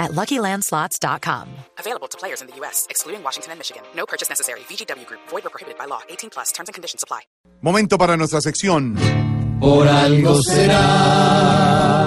at LuckyLandSlots.com. Available to players in the U.S., excluding Washington and Michigan. No purchase necessary. VGW Group. Void or prohibited by law. 18 plus. Terms and conditions apply. Momento para nuestra sección. Por algo será.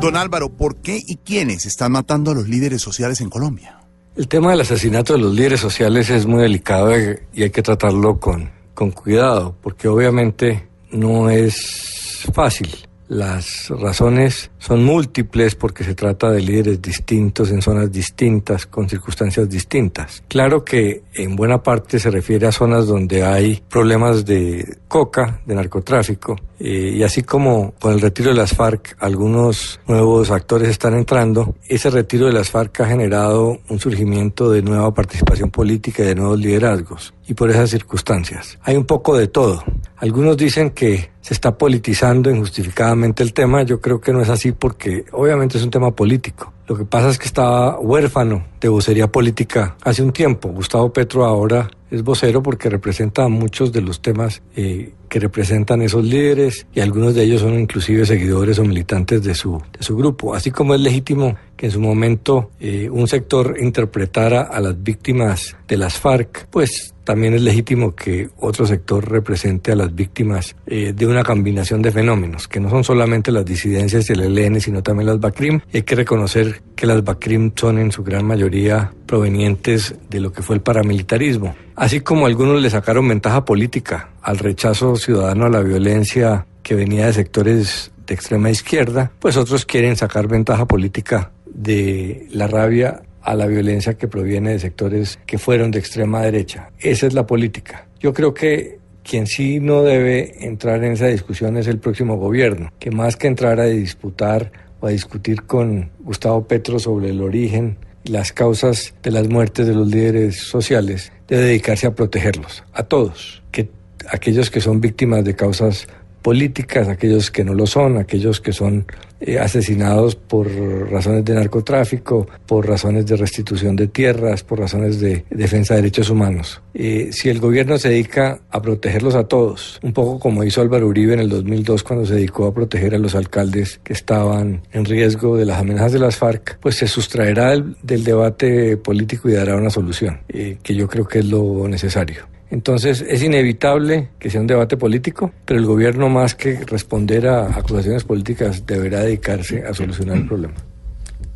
Don Álvaro, ¿por qué y quiénes están matando a los líderes sociales en Colombia? El tema del asesinato de los líderes sociales es muy delicado y hay que tratarlo con, con cuidado, porque obviamente no es fácil. Las razones son múltiples porque se trata de líderes distintos en zonas distintas, con circunstancias distintas. Claro que en buena parte se refiere a zonas donde hay problemas de coca, de narcotráfico, eh, y así como con el retiro de las FARC algunos nuevos actores están entrando, ese retiro de las FARC ha generado un surgimiento de nueva participación política y de nuevos liderazgos, y por esas circunstancias. Hay un poco de todo. Algunos dicen que se está politizando injustificadamente el tema. Yo creo que no es así porque obviamente es un tema político. Lo que pasa es que estaba huérfano de vocería política hace un tiempo. Gustavo Petro ahora es vocero porque representa muchos de los temas eh, que representan esos líderes y algunos de ellos son inclusive seguidores o militantes de su, grupo. Así como es legítimo que en su momento eh, un sector interpretara a las víctimas de las FARC, pues también es legítimo que otro sector represente a las víctimas eh, de una combinación de fenómenos, que no son solamente las disidencias y el ELN, sino también las BACRIM. hay que reconocer que las BACRIM son en su gran mayoría provenientes de lo que fue el paramilitarismo. Así como algunos le sacaron ventaja política al rechazo ciudadano a la violencia que venía de sectores de extrema izquierda, pues otros quieren sacar ventaja política de la rabia a la violencia que proviene de sectores que fueron de extrema derecha. Esa es la política. Yo creo que quien sí no debe entrar en esa discusión es el próximo gobierno, que más que entrar a disputar o a discutir con Gustavo Petro sobre el origen las causas de las muertes de los líderes sociales, debe dedicarse a protegerlos, a todos, que aquellos que son víctimas de causas políticas, aquellos que no lo son, aquellos que son eh, asesinados por razones de narcotráfico, por razones de restitución de tierras, por razones de defensa de derechos humanos. Eh, si el gobierno se dedica a protegerlos a todos, un poco como hizo Álvaro Uribe en el 2002 cuando se dedicó a proteger a los alcaldes que estaban en riesgo de las amenazas de las FARC, pues se sustraerá del, debate político y dará una solución, eh, que yo creo que es lo necesario. Entonces es inevitable que sea un debate político, pero el gobierno más que responder a acusaciones políticas deberá dedicarse a solucionar el problema.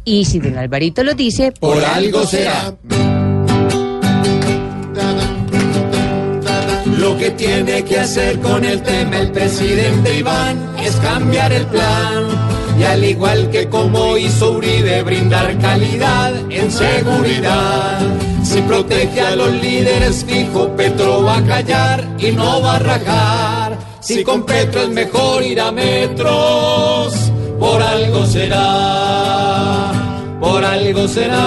Y si don Alvarito lo dice, por algo será. Lo que tiene que hacer con el tema el presidente Iván es cambiar el plan. Y al igual que como hizo Uribe, brindar calidad en seguridad. Si protege a los líderes fijo, Petro va a callar y no va a rajar. Si con Petro es mejor ir a metros, por algo será, por algo será,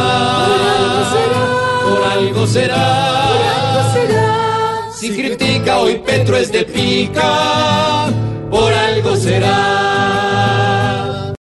por algo será. Si critica hoy Petro es de pica, por algo será.